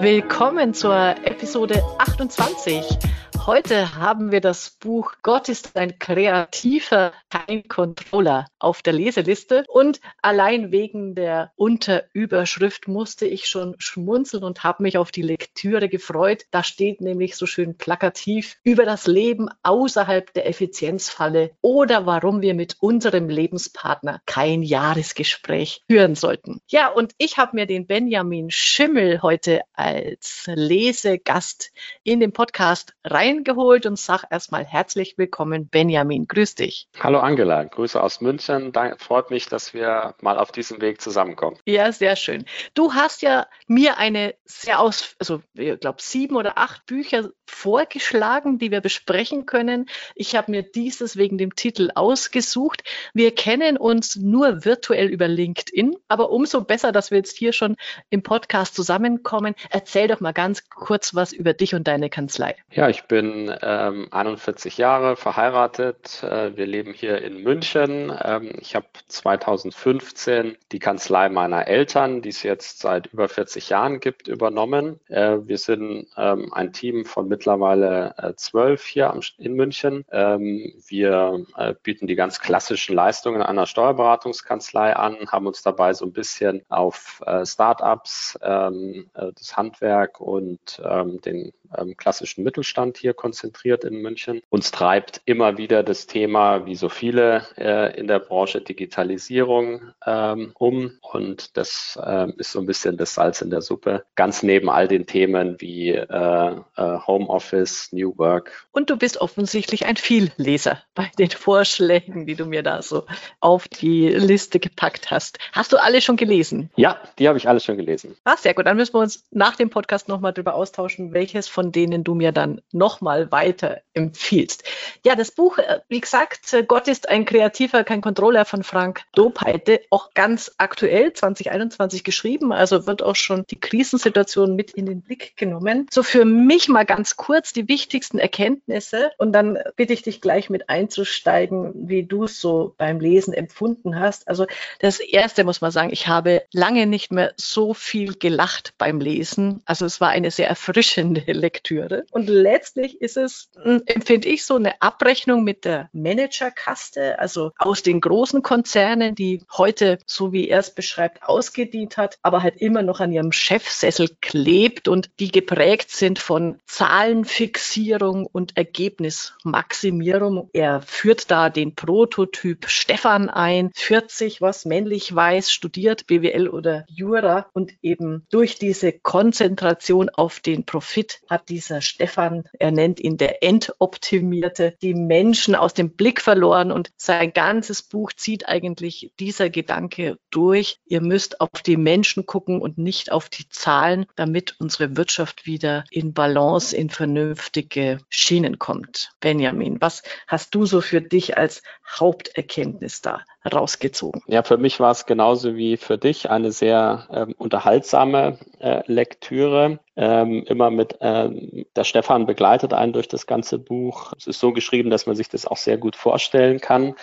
Willkommen zur Episode 28. Heute haben wir das Buch Gott ist ein kreativer, kein Controller auf der Leseliste. Und allein wegen der Unterüberschrift musste ich schon schmunzeln und habe mich auf die Lektüre gefreut. Da steht nämlich so schön plakativ über das Leben außerhalb der Effizienzfalle oder warum wir mit unserem Lebenspartner kein Jahresgespräch führen sollten. Ja, und ich habe mir den Benjamin Schimmel heute als Lesegast in den Podcast rein reingeholt und sag erstmal herzlich willkommen, Benjamin. Grüß dich. Hallo Angela, Grüße aus München. Da freut mich, dass wir mal auf diesem Weg zusammenkommen. Ja, sehr schön. Du hast ja mir eine sehr aus, also ich glaube sieben oder acht Bücher vorgeschlagen, die wir besprechen können. Ich habe mir dieses wegen dem Titel ausgesucht. Wir kennen uns nur virtuell über LinkedIn, aber umso besser, dass wir jetzt hier schon im Podcast zusammenkommen. Erzähl doch mal ganz kurz was über dich und deine Kanzlei. Ja, ich bin ähm, 41 Jahre verheiratet. Äh, wir leben hier in München. Ähm, ich habe 2015 die Kanzlei meiner Eltern, die es jetzt seit über 40 Jahren gibt, übernommen. Äh, wir sind ähm, ein Team von mittlerweile äh, zwölf hier am, in München. Ähm, wir äh, bieten die ganz klassischen Leistungen einer Steuerberatungskanzlei an, haben uns dabei so ein bisschen auf äh, Startups, ähm, äh, das Handwerk und ähm, den ähm, klassischen Mittelstand hier konzentriert in München. Uns treibt immer wieder das Thema, wie so viele äh, in der Branche, Digitalisierung ähm, um. Und das äh, ist so ein bisschen das Salz in der Suppe, ganz neben all den Themen wie äh, äh Homeoffice, New Work. Und du bist offensichtlich ein Vielleser bei den Vorschlägen, die du mir da so auf die Liste gepackt hast. Hast du alle schon gelesen? Ja, die habe ich alle schon gelesen. Ah, sehr gut. Dann müssen wir uns nach dem Podcast nochmal darüber austauschen, welches von denen du mir dann nochmal weiter empfiehlst. Ja, das Buch, äh, wie gesagt, äh, Gott ist ein Kreativer, kein Controller von Frank Dopeite, auch ganz aktuell 2021 geschrieben, also wird auch schon die Krisensituation mit in den Blick genommen. So für mich mal ganz kurz die wichtigsten Erkenntnisse und dann bitte ich dich gleich mit einzusteigen, wie du es so beim Lesen empfunden hast. Also das erste muss man sagen, ich habe lange nicht mehr so viel gelacht beim Lesen. Also es war eine sehr erfrischende Lektüre und letztlich ist es, hm, empfinde ich, so eine Abrechnung mit der Managerkaste, also aus den großen Konzernen, die heute, so wie er es beschreibt, ausgedient hat, aber halt immer noch an ihrem Chefsessel klebt und die geprägt sind von Zahlenfixierung und Ergebnismaximierung. Er führt da den Prototyp Stefan ein, 40, was männlich weiß, studiert BWL oder Jura und eben durch diese Konzentration auf den Profit hat dieser Stefan, er nennt ihn der Entoptimierte, die Menschen aus dem Blick verloren und sein ganzes Buch zieht eigentlich dieser Gedanke durch. Ihr müsst auf die Menschen gucken und nicht auf die Zahlen, damit unsere Wirtschaft wieder in Balance, in vernünftige Schienen kommt. Benjamin, was hast du so für dich als Haupterkenntnis da rausgezogen? Ja, für mich war es genauso wie für dich eine sehr ähm, unterhaltsame äh, Lektüre. Ähm, immer mit, ähm, der Stefan begleitet einen durch das ganze Buch. Es ist so geschrieben, dass man sich das auch sehr gut vorstellen kann.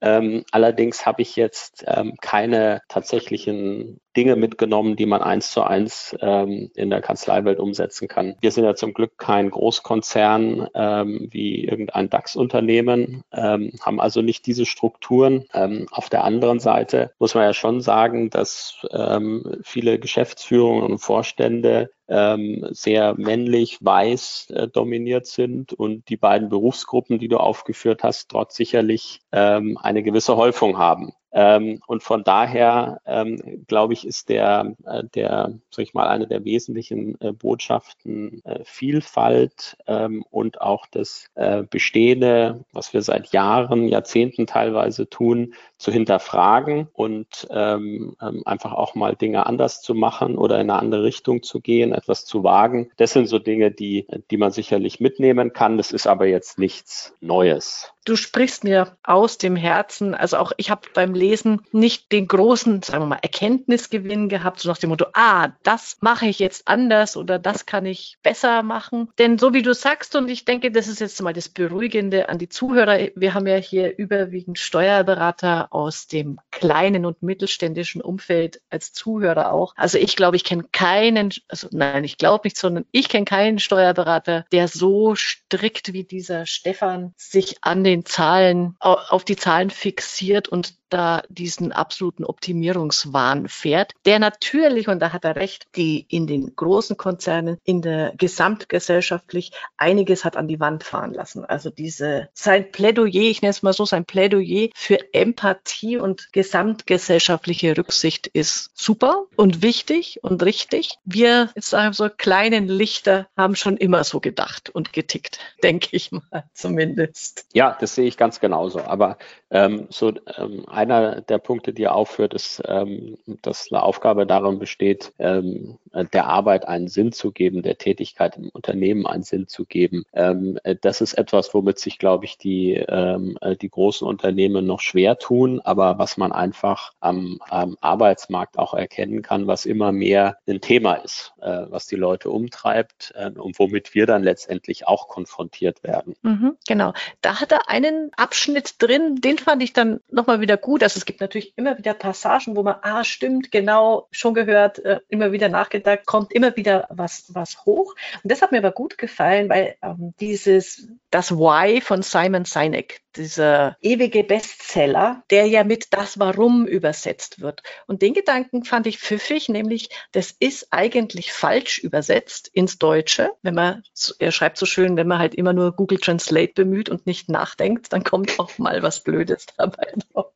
Ähm, allerdings habe ich jetzt ähm, keine tatsächlichen Dinge mitgenommen, die man eins zu eins ähm, in der Kanzleiwelt umsetzen kann. Wir sind ja zum Glück kein Großkonzern ähm, wie irgendein DAX-Unternehmen, ähm, haben also nicht diese Strukturen. Ähm, auf der anderen Seite muss man ja schon sagen, dass ähm, viele Geschäftsführungen und Vorstände ähm, sehr männlich, weiß äh, dominiert sind und die beiden Berufsgruppen, die du aufgeführt hast, dort sicherlich ähm, eine gewisse Häufung haben. Ähm, und von daher, ähm, glaube ich, ist der, äh, der, sag ich mal, eine der wesentlichen äh, Botschaften äh, Vielfalt ähm, und auch das äh, Bestehende, was wir seit Jahren, Jahrzehnten teilweise tun, zu hinterfragen und ähm, ähm, einfach auch mal Dinge anders zu machen oder in eine andere Richtung zu gehen, etwas zu wagen. Das sind so Dinge, die, die man sicherlich mitnehmen kann. Das ist aber jetzt nichts Neues. Du sprichst mir aus dem Herzen. Also auch ich habe beim Lesen nicht den großen, sagen wir mal, Erkenntnisgewinn gehabt, so nach dem Motto, ah, das mache ich jetzt anders oder das kann ich besser machen. Denn so wie du sagst, und ich denke, das ist jetzt mal das Beruhigende an die Zuhörer, wir haben ja hier überwiegend Steuerberater aus dem kleinen und mittelständischen Umfeld als Zuhörer auch. Also ich glaube, ich kenne keinen, also nein, ich glaube nicht, sondern ich kenne keinen Steuerberater, der so strikt wie dieser Stefan sich an den Zahlen, auf die Zahlen fixiert und da diesen absoluten Optimierungswahn fährt, der natürlich, und da hat er recht, die in den großen Konzernen, in der gesamtgesellschaftlich einiges hat an die Wand fahren lassen. Also diese, sein Plädoyer, ich nenne es mal so, sein Plädoyer für Empathie und gesamtgesellschaftliche Rücksicht ist super und wichtig und richtig. Wir, jetzt sagen wir so, kleinen Lichter haben schon immer so gedacht und getickt, denke ich mal zumindest. Ja, das sehe ich ganz genauso. Aber ähm, so ähm, einer der Punkte, die er aufführt, ist, ähm, dass eine Aufgabe darin besteht, ähm, der Arbeit einen Sinn zu geben, der Tätigkeit im Unternehmen einen Sinn zu geben. Ähm, das ist etwas, womit sich, glaube ich, die, ähm, die großen Unternehmen noch schwer tun, aber was man einfach am, am Arbeitsmarkt auch erkennen kann, was immer mehr ein Thema ist, äh, was die Leute umtreibt äh, und womit wir dann letztendlich auch konfrontiert werden. Mhm, genau. Da hat er einen Abschnitt drin, den fand ich dann nochmal wieder gut. Also es gibt natürlich immer wieder Passagen, wo man, ah, stimmt, genau, schon gehört, äh, immer wieder nachgedacht, kommt immer wieder was, was hoch. Und das hat mir aber gut gefallen, weil ähm, dieses, das Why von Simon Sinek, dieser ewige Bestseller, der ja mit das Warum übersetzt wird. Und den Gedanken fand ich pfiffig, nämlich das ist eigentlich falsch übersetzt ins Deutsche. Wenn man, er schreibt so schön, wenn man halt immer nur Google Translate bemüht und nicht nachdenkt, dann kommt auch mal was Blödes dabei drauf.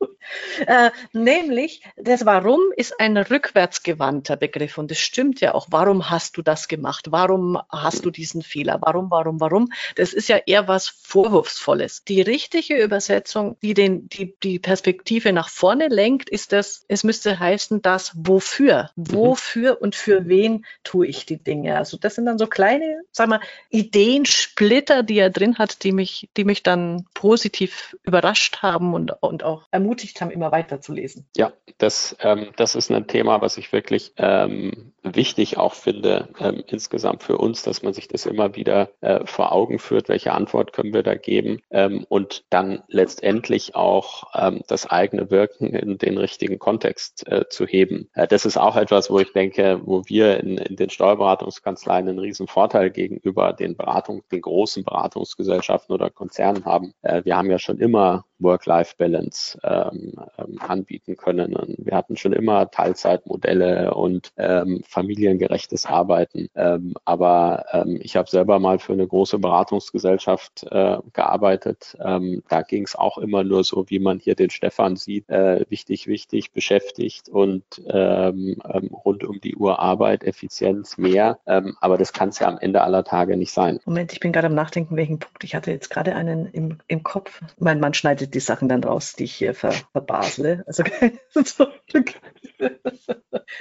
Äh, nämlich, das Warum ist ein rückwärtsgewandter Begriff und es stimmt ja auch. Warum hast du das gemacht? Warum hast du diesen Fehler? Warum, warum, warum? Das ist ja eher was Vorwurfsvolles. Die richtige Übersetzung, die den, die, die Perspektive nach vorne lenkt, ist das, es müsste heißen, das Wofür? Mhm. Wofür und für wen tue ich die Dinge? Also das sind dann so kleine, sag mal, Ideensplitter, die er drin hat, die mich, die mich dann positiv überrascht haben und, und auch ermutigt haben, immer weiter zu lesen. Ja, das, ähm, das ist ein Thema, was ich wirklich ähm, wichtig auch finde, ähm, insgesamt für uns, dass man sich das immer wieder äh, vor Augen führt, welche Antwort können wir da geben ähm, und dann letztendlich auch ähm, das eigene Wirken in den richtigen Kontext äh, zu heben. Äh, das ist auch etwas, wo ich denke, wo wir in, in den Steuerberatungskanzleien einen riesen Vorteil gegenüber den Beratung, den großen Beratungsgesellschaften oder Konzernen haben. Äh, wir haben ja schon immer Work-Life-Balance ähm, ähm, anbieten können. Und wir hatten schon immer Teilzeitmodelle und ähm, familiengerechtes Arbeiten. Ähm, aber ähm, ich habe selber mal für eine große Beratungsgesellschaft äh, gearbeitet. Ähm, da ging es auch immer nur so, wie man hier den Stefan sieht, äh, wichtig, wichtig, beschäftigt und ähm, ähm, rund um die Uhr Arbeit, Effizienz mehr. Ähm, aber das kann es ja am Ende aller Tage nicht sein. Moment, ich bin gerade am Nachdenken, welchen Punkt. Ich hatte jetzt gerade einen im, im Kopf. Mein Mann schneidet die Sachen dann raus, die ich hier ver, verbasle. Also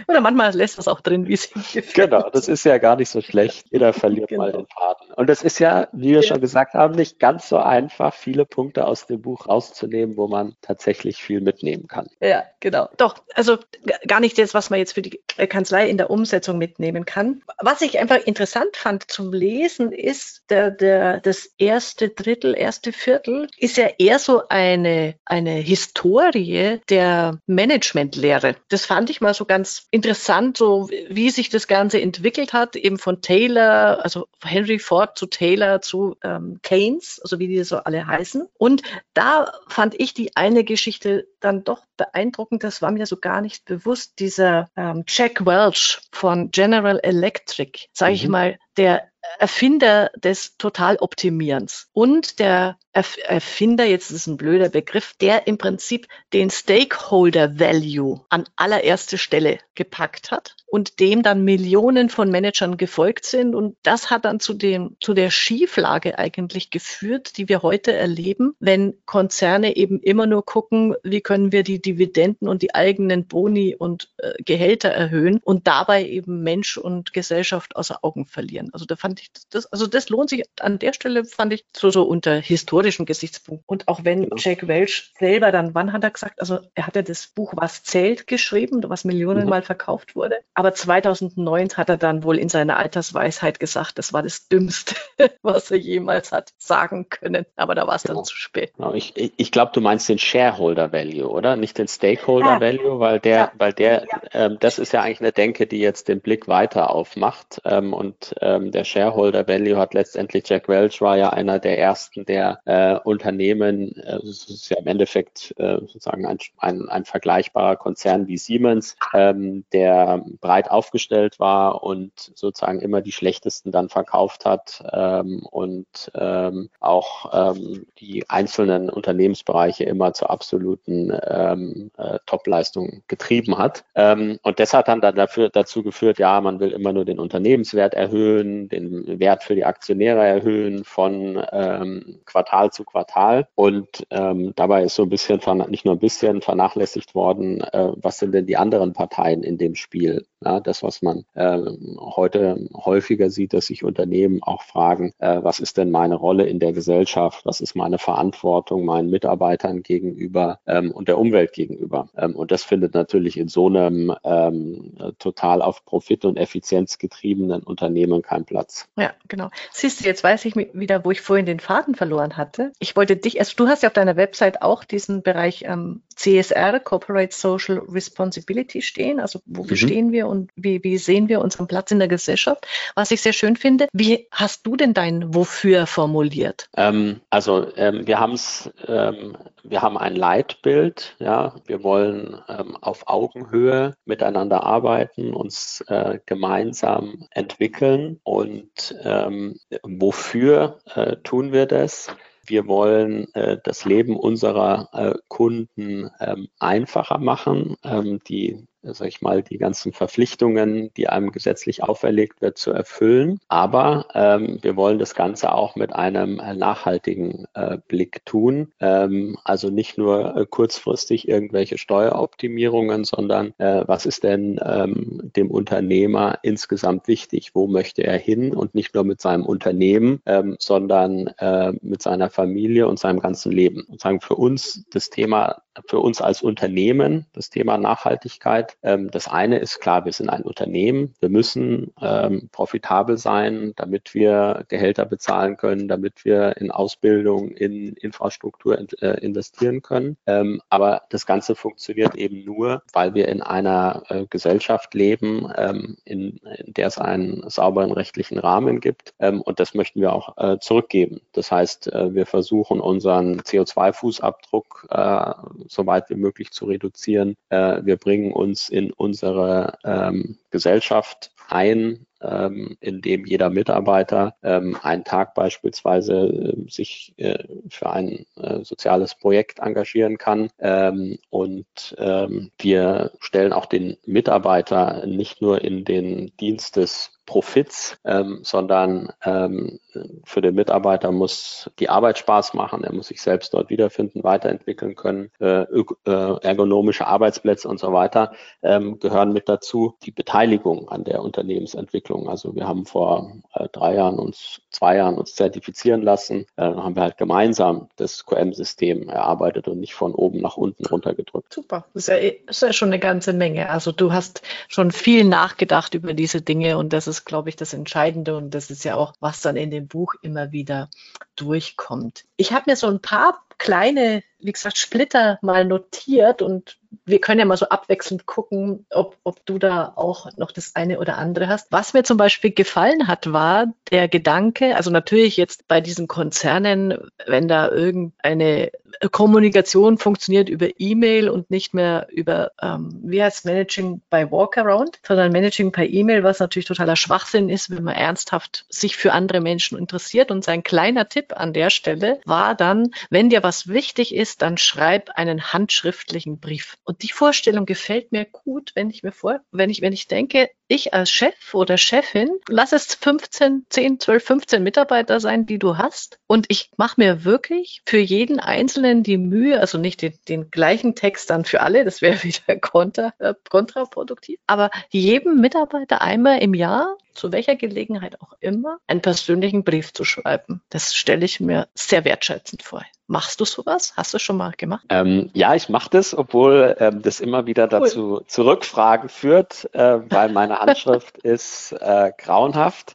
Oder manchmal lässt das auch drin, wie es gefällt. Genau, das ist ja gar nicht so schlecht. Jeder verliert genau. mal den Faden. Und das ist ja, wie wir ja. schon gesagt haben, nicht ganz so einfach, viele Punkte aus dem Buch rauszunehmen, wo man tatsächlich viel mitnehmen kann. Ja, genau. Doch, also gar nicht jetzt, was man jetzt für die Kanzlei in der Umsetzung mitnehmen kann. Was ich einfach interessant fand zum Lesen ist, der, der, das erste Drittel, erste Viertel ist ja eher so eine, eine Historie der Managementlehre. Das fand ich mal so ganz interessant, so wie sich das Ganze entwickelt hat, eben von Taylor, also Henry Ford zu Taylor zu ähm, Keynes, also wie die so alle heißen. Und da fand ich die eine Geschichte dann doch beeindruckend, das war mir so gar nicht bewusst, dieser ähm, Jack Welch von General Electric, sage ich mhm. mal, der Erfinder des Totaloptimierens und der Erfinder, jetzt ist es ein blöder Begriff, der im Prinzip den Stakeholder Value an allererste Stelle gepackt hat und dem dann Millionen von Managern gefolgt sind. Und das hat dann zu dem, zu der Schieflage eigentlich geführt, die wir heute erleben, wenn Konzerne eben immer nur gucken, wie können wir die Dividenden und die eigenen Boni und äh, Gehälter erhöhen und dabei eben Mensch und Gesellschaft außer Augen verlieren. Also da fand fand ich das, also das lohnt sich an der Stelle, fand ich so, so unter historischen Gesichtspunkten. Und auch wenn genau. Jack Welch selber dann, wann hat er gesagt, also er hat ja das Buch Was zählt geschrieben, was Millionenmal mhm. verkauft wurde. Aber 2009 hat er dann wohl in seiner Altersweisheit gesagt, das war das Dümmste, was er jemals hat sagen können. Aber da war es genau. dann zu spät. Genau. Ich, ich glaube, du meinst den Shareholder Value, oder? Nicht den Stakeholder. Value, weil der, ja. weil der, ja. ähm, das ist ja eigentlich eine Denke, die jetzt den Blick weiter aufmacht. Ähm, und ähm, der Shareholder Value hat letztendlich Jack Welch war ja einer der ersten, der äh, Unternehmen, äh, ist ja im Endeffekt äh, sozusagen ein, ein, ein vergleichbarer Konzern wie Siemens, ähm, der breit aufgestellt war und sozusagen immer die schlechtesten dann verkauft hat ähm, und ähm, auch ähm, die einzelnen Unternehmensbereiche immer zur absoluten ähm, äh, Topleistung getrieben hat. Ähm, und das hat dann, dann dafür, dazu geführt, ja, man will immer nur den Unternehmenswert erhöhen, den Wert für die Aktionäre erhöhen von ähm, Quartal zu Quartal. Und ähm, dabei ist so ein bisschen, nicht nur ein bisschen vernachlässigt worden, äh, was sind denn die anderen Parteien in dem Spiel? Ja, das, was man äh, heute häufiger sieht, dass sich Unternehmen auch fragen, äh, was ist denn meine Rolle in der Gesellschaft? Was ist meine Verantwortung meinen Mitarbeitern gegenüber ähm, und der Umwelt gegenüber? Ähm, und das findet natürlich in so einem ähm, total auf Profit und Effizienz getriebenen Unternehmen keinen Platz. Ja, genau. Siehst du, jetzt weiß ich wieder, wo ich vorhin den Faden verloren hatte. Ich wollte dich, also du hast ja auf deiner Website auch diesen Bereich ähm, CSR, Corporate Social Responsibility stehen. Also wo mhm. stehen wir und wie, wie sehen wir unseren Platz in der Gesellschaft? Was ich sehr schön finde. Wie hast du denn dein Wofür formuliert? Ähm, also ähm, wir haben es, ähm, wir haben ein Leitbild. Ja, wir wollen ähm, auf Augenhöhe miteinander arbeiten, uns äh, gemeinsam entwickeln und ähm, wofür äh, tun wir das? Wir wollen äh, das Leben unserer äh, Kunden ähm, einfacher machen, ähm, die sag ich mal, die ganzen Verpflichtungen, die einem gesetzlich auferlegt wird, zu erfüllen. Aber ähm, wir wollen das Ganze auch mit einem äh, nachhaltigen äh, Blick tun. Ähm, also nicht nur äh, kurzfristig irgendwelche Steueroptimierungen, sondern äh, was ist denn ähm, dem Unternehmer insgesamt wichtig? Wo möchte er hin? Und nicht nur mit seinem Unternehmen, ähm, sondern äh, mit seiner Familie und seinem ganzen Leben. Und sagen für uns das Thema, für uns als Unternehmen, das Thema Nachhaltigkeit das eine ist klar, wir sind ein Unternehmen. Wir müssen ähm, profitabel sein, damit wir Gehälter bezahlen können, damit wir in Ausbildung, in Infrastruktur äh, investieren können. Ähm, aber das Ganze funktioniert eben nur, weil wir in einer äh, Gesellschaft leben, ähm, in, in, der es einen sauberen rechtlichen Rahmen gibt. Ähm, und das möchten wir auch äh, zurückgeben. Das heißt, äh, wir versuchen unseren CO2-Fußabdruck äh, so weit wie möglich zu reduzieren. Äh, wir bringen uns in unsere ähm, Gesellschaft ein, ähm, in dem jeder Mitarbeiter ähm, einen Tag beispielsweise äh, sich äh, für ein äh, soziales Projekt engagieren kann. Ähm, und ähm, wir stellen auch den Mitarbeiter nicht nur in den Dienst des Profits, ähm, sondern ähm, für den Mitarbeiter muss die Arbeit Spaß machen, er muss sich selbst dort wiederfinden, weiterentwickeln können, äh, äh, ergonomische Arbeitsplätze und so weiter ähm, gehören mit dazu. Die Beteiligung an der Unternehmensentwicklung. Also wir haben vor äh, drei Jahren uns, zwei Jahren uns zertifizieren lassen, äh, haben wir halt gemeinsam das QM-System erarbeitet und nicht von oben nach unten runtergedrückt. Super, das ist, ja, das ist ja schon eine ganze Menge. Also du hast schon viel nachgedacht über diese Dinge und das ist, glaube ich, das Entscheidende und das ist ja auch, was dann in dem Buch immer wieder durchkommt. Ich habe mir so ein paar kleine, wie gesagt, Splitter mal notiert und wir können ja mal so abwechselnd gucken, ob, ob du da auch noch das eine oder andere hast. Was mir zum Beispiel gefallen hat, war der Gedanke, also natürlich jetzt bei diesen Konzernen, wenn da irgendeine Kommunikation funktioniert über E-Mail und nicht mehr über, ähm, wie heißt Managing by Walkaround, sondern Managing by E-Mail, was natürlich totaler Schwachsinn ist, wenn man ernsthaft sich für andere Menschen interessiert. Und sein kleiner Tipp an der Stelle war dann, wenn dir was wichtig ist, dann schreib einen handschriftlichen Brief. Und die Vorstellung gefällt mir gut, wenn ich mir vor, wenn ich, wenn ich denke, ich als Chef oder Chefin, lass es 15, 10, 12, 15 Mitarbeiter sein, die du hast. Und ich mache mir wirklich für jeden einzelnen Einzelnen die Mühe, also nicht den, den gleichen Text dann für alle, das wäre wieder kontra, äh, kontraproduktiv, aber jedem Mitarbeiter einmal im Jahr zu welcher Gelegenheit auch immer, einen persönlichen Brief zu schreiben. Das stelle ich mir sehr wertschätzend vor. Machst du sowas? Hast du schon mal gemacht? Ähm, ja, ich mache das, obwohl ähm, das immer wieder dazu cool. Zurückfragen führt, äh, weil meine Handschrift ist äh, grauenhaft.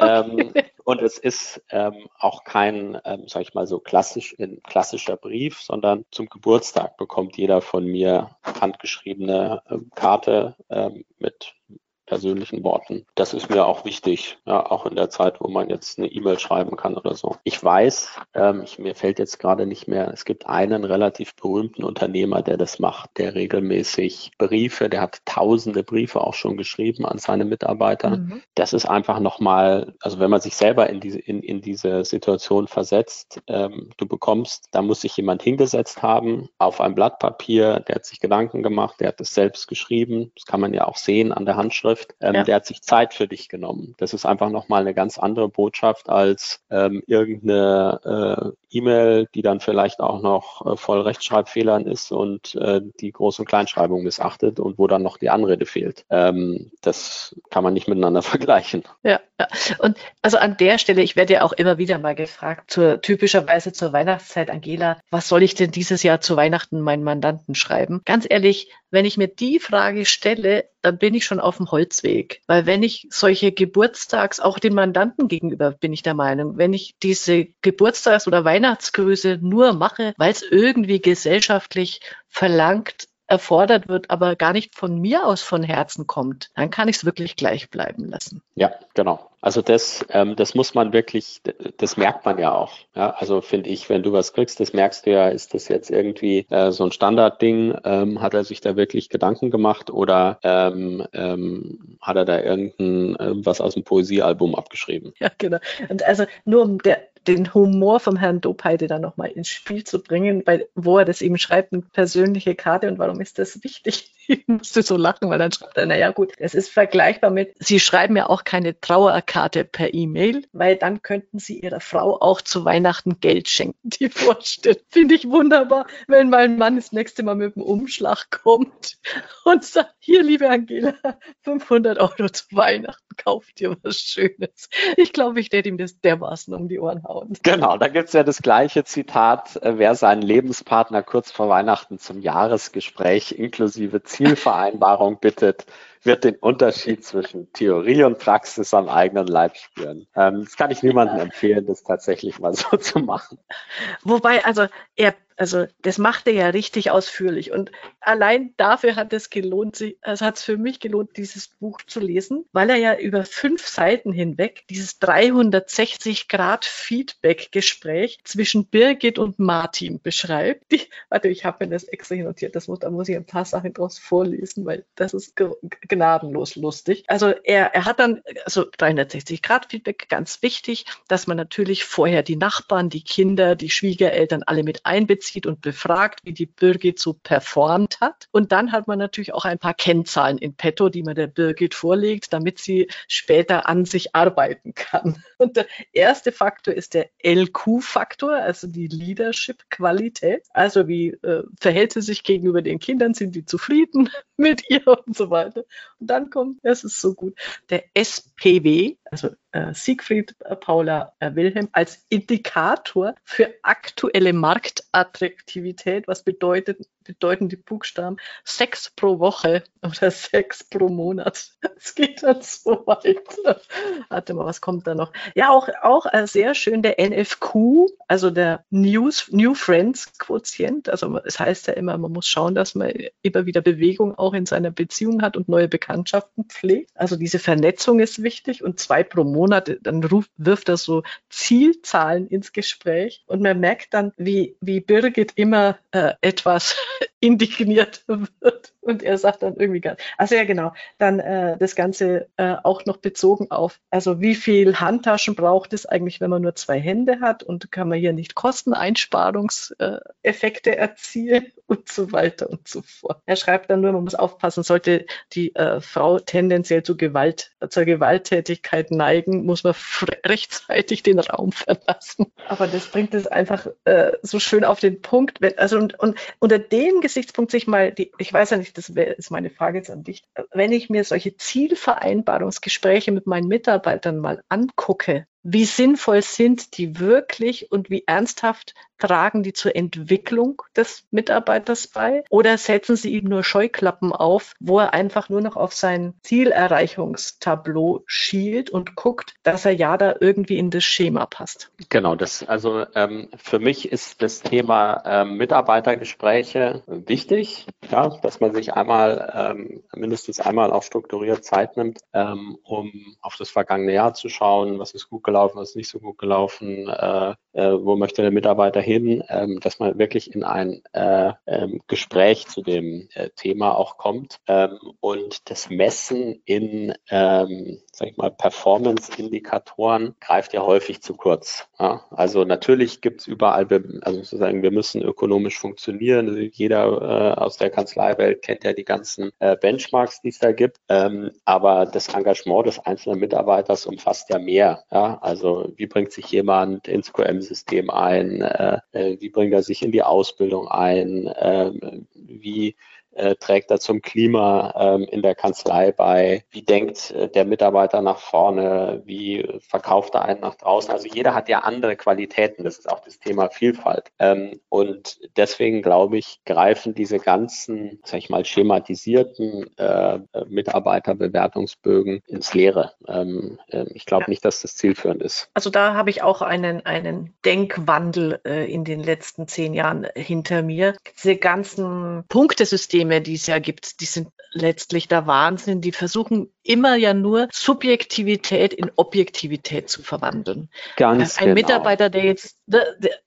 Ähm, und es ist ähm, auch kein, ähm, sag ich mal so, klassisch, in, klassischer Brief, sondern zum Geburtstag bekommt jeder von mir handgeschriebene äh, Karte ähm, mit persönlichen Worten. Das ist mir auch wichtig, ja, auch in der Zeit, wo man jetzt eine E-Mail schreiben kann oder so. Ich weiß, ähm, ich, mir fällt jetzt gerade nicht mehr, es gibt einen relativ berühmten Unternehmer, der das macht, der regelmäßig Briefe, der hat tausende Briefe auch schon geschrieben an seine Mitarbeiter. Mhm. Das ist einfach nochmal, also wenn man sich selber in diese, in, in diese Situation versetzt, ähm, du bekommst, da muss sich jemand hingesetzt haben auf ein Blatt Papier, der hat sich Gedanken gemacht, der hat es selbst geschrieben, das kann man ja auch sehen an der Handschrift betrifft, ähm, ja. der hat sich Zeit für dich genommen. Das ist einfach nochmal eine ganz andere Botschaft als ähm, irgendeine äh, E-Mail, die dann vielleicht auch noch äh, voll Rechtschreibfehlern ist und äh, die Groß- und Kleinschreibung missachtet und wo dann noch die Anrede fehlt. Ähm, das kann man nicht miteinander vergleichen. Ja, Und also an der Stelle, ich werde ja auch immer wieder mal gefragt, zur, typischerweise zur Weihnachtszeit, Angela, was soll ich denn dieses Jahr zu Weihnachten meinen Mandanten schreiben? Ganz ehrlich, wenn ich mir die Frage stelle, dann bin ich schon auf dem Holzweg. Weil wenn ich solche Geburtstags, auch den Mandanten gegenüber bin ich der Meinung, wenn ich diese Geburtstags- oder Weihnachtsgrüße nur mache, weil es irgendwie gesellschaftlich verlangt erfordert wird, aber gar nicht von mir aus von Herzen kommt, dann kann ich es wirklich gleich bleiben lassen. Ja, genau. Also das, ähm, das muss man wirklich, das merkt man ja auch. Ja, also finde ich, wenn du was kriegst, das merkst du ja, ist das jetzt irgendwie äh, so ein Standardding? Ähm, hat er sich da wirklich Gedanken gemacht oder ähm, ähm, hat er da irgendein äh, was aus dem Poesiealbum abgeschrieben? Ja, genau. Und also nur um der den Humor vom Herrn Dopeide dann nochmal ins Spiel zu bringen, weil, wo er das eben schreibt, eine persönliche Karte und warum ist das wichtig? Ich musste so lachen, weil dann schreibt er, naja gut, das ist vergleichbar mit, Sie schreiben ja auch keine Trauerkarte per E-Mail, weil dann könnten Sie Ihrer Frau auch zu Weihnachten Geld schenken. Die Vorstellung finde ich wunderbar, wenn mein Mann das nächste Mal mit dem Umschlag kommt und sagt, hier, liebe Angela, 500 Euro zu Weihnachten, kauft dir was Schönes. Ich glaube, ich werde ihm das dermaßen um die Ohren hauen. Genau, da gibt es ja das gleiche Zitat, äh, wer seinen Lebenspartner kurz vor Weihnachten zum Jahresgespräch inklusive Zielvereinbarung bittet, wird den Unterschied zwischen Theorie und Praxis am eigenen Leib spüren. Ähm, das kann ich niemandem empfehlen, das tatsächlich mal so zu machen. Wobei, also er also das macht er ja richtig ausführlich. Und allein dafür hat es gelohnt, sich, also hat es für mich gelohnt, dieses Buch zu lesen, weil er ja über fünf Seiten hinweg dieses 360 Grad Feedback-Gespräch zwischen Birgit und Martin beschreibt. Die, warte, ich habe mir das extra hier notiert, das muss, da muss ich ein paar Sachen draus vorlesen, weil das ist gnadenlos lustig. Also er, er hat dann, also 360 Grad Feedback, ganz wichtig, dass man natürlich vorher die Nachbarn, die Kinder, die Schwiegereltern alle mit einbezieht einbezieht und befragt, wie die Birgit so performt hat. Und dann hat man natürlich auch ein paar Kennzahlen in petto, die man der Birgit vorlegt, damit sie später an sich arbeiten kann. Und der erste Faktor ist der LQ-Faktor, also die Leadership-Qualität. Also wie äh, verhält sie sich gegenüber den Kindern? Sind die zufrieden mit ihr und so weiter? Und dann kommt, das ist so gut, der SPW, also Siegfried äh, Paula äh, Wilhelm, als Indikator für aktuelle Marktattraktivität. Was bedeutet, bedeuten die Buchstaben? Sechs pro Woche oder sechs pro Monat. Es geht dann so weiter. Warte mal, was kommt da noch? Ja, auch, auch äh, sehr schön der NFQ, also der News, New Friends Quotient. Also es heißt ja immer, man muss schauen, dass man immer wieder Bewegung auch in seiner Beziehung hat und neue Bekanntschaften pflegt. Also diese Vernetzung ist wichtig und zwei pro Monat, dann ruft, wirft er so Zielzahlen ins Gespräch und man merkt dann, wie, wie Birgit immer äh, etwas indigniert wird. Und er sagt dann irgendwie gar Also ja, genau. Dann äh, das Ganze äh, auch noch bezogen auf, also wie viel Handtaschen braucht es eigentlich, wenn man nur zwei Hände hat und kann man hier nicht Kosteneinsparungseffekte erzielen und so weiter und so fort. Er schreibt dann nur, man muss aufpassen, sollte die äh, Frau tendenziell zu Gewalt, zur Gewalttätigkeit neigen, muss man rechtzeitig den Raum verlassen. Aber das bringt es einfach äh, so schön auf den Punkt. Wenn, also und, und unter dem Gesichtspunkt sich mal, die, ich weiß ja nicht, das ist meine Frage jetzt an dich, wenn ich mir solche Zielvereinbarungsgespräche mit meinen Mitarbeitern mal angucke, wie sinnvoll sind die wirklich und wie ernsthaft tragen die zur Entwicklung des Mitarbeiters bei? Oder setzen sie ihm nur Scheuklappen auf, wo er einfach nur noch auf sein Zielerreichungstableau schielt und guckt, dass er ja da irgendwie in das Schema passt? Genau, das also ähm, für mich ist das Thema ähm, Mitarbeitergespräche wichtig, ja, dass man sich einmal ähm, mindestens einmal auch strukturiert Zeit nimmt, ähm, um auf das vergangene Jahr zu schauen, was ist gut gelaufen, was ist nicht so gut gelaufen, äh, äh, wo möchte der Mitarbeiter hin, ähm, dass man wirklich in ein äh, ähm, Gespräch zu dem äh, Thema auch kommt ähm, und das Messen in, ähm, sag ich mal, Performance-Indikatoren greift ja häufig zu kurz. Ja? Also natürlich gibt es überall, also sozusagen, wir müssen ökonomisch funktionieren. Jeder äh, aus der Kanzleiwelt kennt ja die ganzen äh, Benchmarks, die es da gibt, ähm, aber das Engagement des einzelnen Mitarbeiters umfasst ja mehr. Ja? Also wie bringt sich jemand ins QM System ein? Äh, wie bringt er sich in die Ausbildung ein? Äh, wie äh, trägt er zum Klima ähm, in der Kanzlei bei? Wie denkt äh, der Mitarbeiter nach vorne? Wie verkauft er einen nach draußen? Also jeder hat ja andere Qualitäten. Das ist auch das Thema Vielfalt. Ähm, und deswegen glaube ich, greifen diese ganzen, sag ich mal, schematisierten äh, Mitarbeiterbewertungsbögen ins Leere. Ähm, äh, ich glaube nicht, dass das zielführend ist. Also da habe ich auch einen, einen Denkwandel äh, in den letzten zehn Jahren hinter mir. Diese ganzen Punktesysteme, Systeme, die es ja gibt, die sind letztlich der Wahnsinn. Die versuchen immer ja nur Subjektivität in Objektivität zu verwandeln. Ganz Ein genau. Mitarbeiter, der jetzt,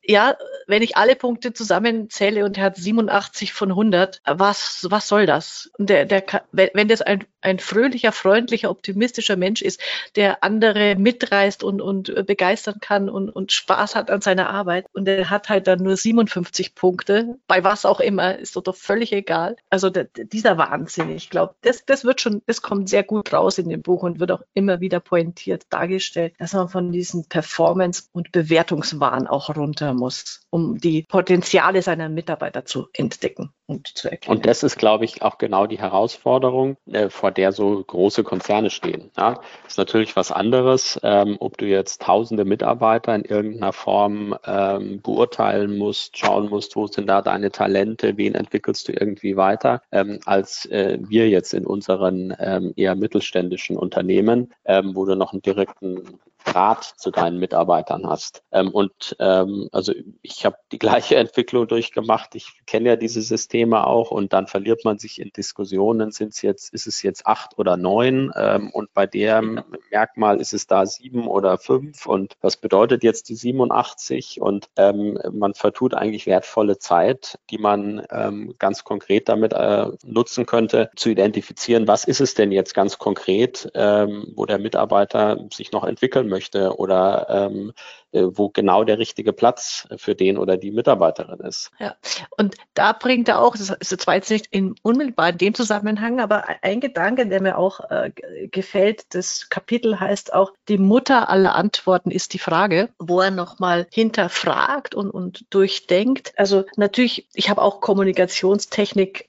ja, wenn ich alle Punkte zusammenzähle und er hat 87 von 100, was, was soll das? Und der, der, wenn das ein, ein fröhlicher, freundlicher, optimistischer Mensch ist, der andere mitreißt und, und begeistern kann und, und Spaß hat an seiner Arbeit und er hat halt dann nur 57 Punkte, bei was auch immer, ist doch völlig egal. Also der, dieser Wahnsinn, ich glaube, das, das wird schon, das kommt sehr gut raus in dem Buch und wird auch immer wieder pointiert dargestellt, dass man von diesem Performance- und Bewertungswahn auch runter muss, um die Potenziale seiner Mitarbeiter zu entdecken und zu erkennen. Und das ist, glaube ich, auch genau die Herausforderung, äh, vor der so große Konzerne stehen. Ja, ist natürlich was anderes, ähm, ob du jetzt tausende Mitarbeiter in irgendeiner Form ähm, beurteilen musst, schauen musst, wo sind da deine Talente, wen entwickelst du irgendwie weiter, ähm, als äh, wir jetzt in unseren ähm, eher mittelständischen Unternehmen, ähm, wo du noch einen direkten Draht zu deinen Mitarbeitern hast. Ähm, und ähm, also ich habe die gleiche Entwicklung durchgemacht. Ich kenne ja diese Systeme auch und dann verliert man sich in Diskussionen. Sind es jetzt, ist es jetzt acht oder neun? Ähm, und bei dem Merkmal ist es da sieben oder fünf? Und was bedeutet jetzt die 87? Und ähm, man vertut eigentlich wertvolle Zeit, die man ähm, ganz konkret damit äh, nutzen könnte, zu identifizieren, was ist es denn jetzt ganz konkret, ähm, wo der Mitarbeiter sich noch entwickeln möchte möchte oder ähm, äh, wo genau der richtige Platz für den oder die Mitarbeiterin ist. Ja, und da bringt er auch, das ist zwar jetzt nicht in unmittelbar in dem Zusammenhang, aber ein Gedanke, der mir auch äh, gefällt, das Kapitel heißt auch, die Mutter aller Antworten ist die Frage, wo er nochmal hinterfragt und, und durchdenkt. Also natürlich, ich habe auch Kommunikationstechnik